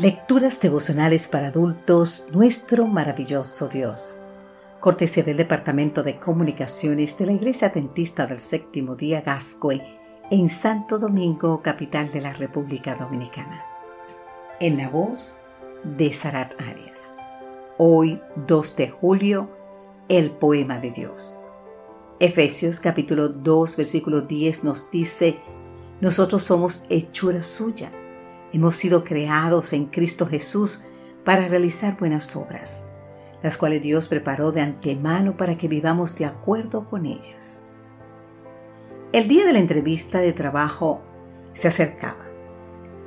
Lecturas devocionales para adultos, nuestro maravilloso Dios. Cortesía del Departamento de Comunicaciones de la Iglesia Adventista del Séptimo Día Gascue en Santo Domingo, capital de la República Dominicana. En la voz de Sarat Arias. Hoy, 2 de julio, el poema de Dios. Efesios capítulo 2, versículo 10 nos dice, nosotros somos hechura suya Hemos sido creados en Cristo Jesús para realizar buenas obras, las cuales Dios preparó de antemano para que vivamos de acuerdo con ellas. El día de la entrevista de trabajo se acercaba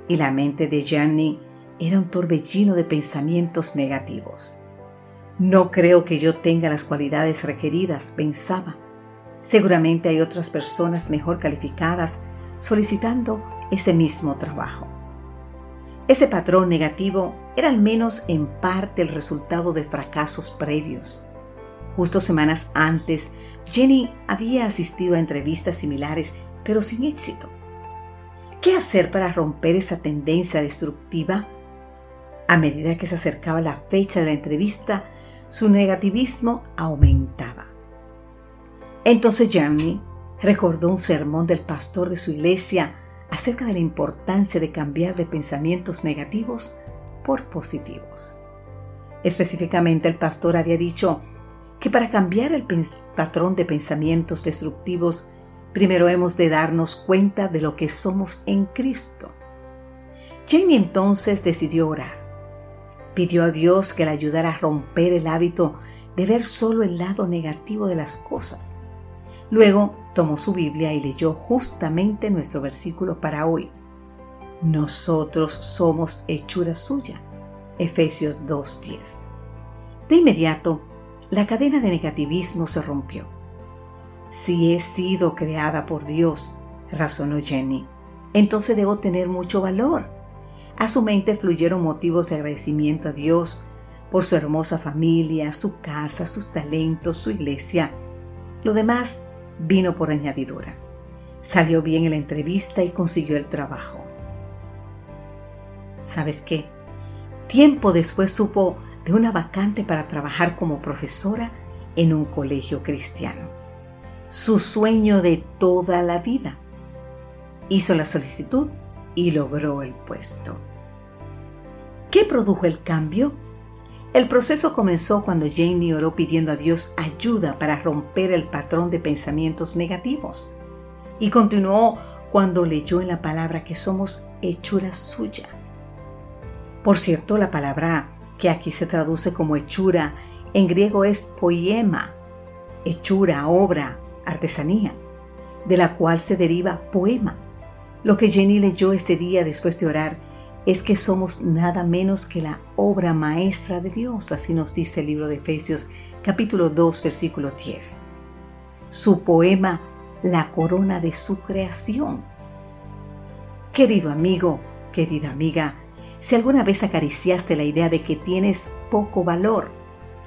y la mente de Gianni era un torbellino de pensamientos negativos. No creo que yo tenga las cualidades requeridas, pensaba. Seguramente hay otras personas mejor calificadas solicitando ese mismo trabajo. Ese patrón negativo era al menos en parte el resultado de fracasos previos. Justo semanas antes, Jenny había asistido a entrevistas similares, pero sin éxito. ¿Qué hacer para romper esa tendencia destructiva? A medida que se acercaba la fecha de la entrevista, su negativismo aumentaba. Entonces Jenny recordó un sermón del pastor de su iglesia acerca de la importancia de cambiar de pensamientos negativos por positivos. Específicamente el pastor había dicho que para cambiar el patrón de pensamientos destructivos, primero hemos de darnos cuenta de lo que somos en Cristo. Jenny entonces decidió orar. Pidió a Dios que le ayudara a romper el hábito de ver solo el lado negativo de las cosas. Luego tomó su Biblia y leyó justamente nuestro versículo para hoy. Nosotros somos hechura suya. Efesios 2.10. De inmediato, la cadena de negativismo se rompió. Si he sido creada por Dios, razonó Jenny, entonces debo tener mucho valor. A su mente fluyeron motivos de agradecimiento a Dios por su hermosa familia, su casa, sus talentos, su iglesia. Lo demás vino por añadidura. Salió bien en la entrevista y consiguió el trabajo. ¿Sabes qué? Tiempo después supo de una vacante para trabajar como profesora en un colegio cristiano. Su sueño de toda la vida. Hizo la solicitud y logró el puesto. ¿Qué produjo el cambio? El proceso comenzó cuando Jamie oró pidiendo a Dios ayuda para romper el patrón de pensamientos negativos. Y continuó cuando leyó en la palabra que somos hechura suya. Por cierto, la palabra que aquí se traduce como hechura en griego es poema, hechura, obra, artesanía, de la cual se deriva poema. Lo que Jenny leyó este día después de orar es que somos nada menos que la obra maestra de Dios, así nos dice el libro de Efesios capítulo 2 versículo 10. Su poema, la corona de su creación. Querido amigo, querida amiga, si alguna vez acariciaste la idea de que tienes poco valor,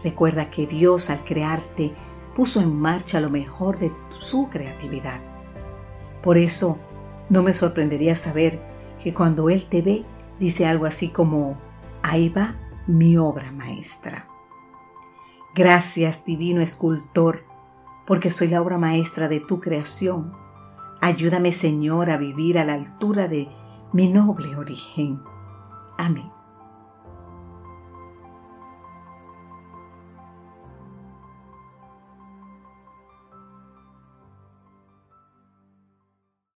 recuerda que Dios al crearte puso en marcha lo mejor de su creatividad. Por eso, no me sorprendería saber que cuando Él te ve, dice algo así como, ahí va mi obra maestra. Gracias, divino escultor, porque soy la obra maestra de tu creación. Ayúdame, Señor, a vivir a la altura de mi noble origen. Amén.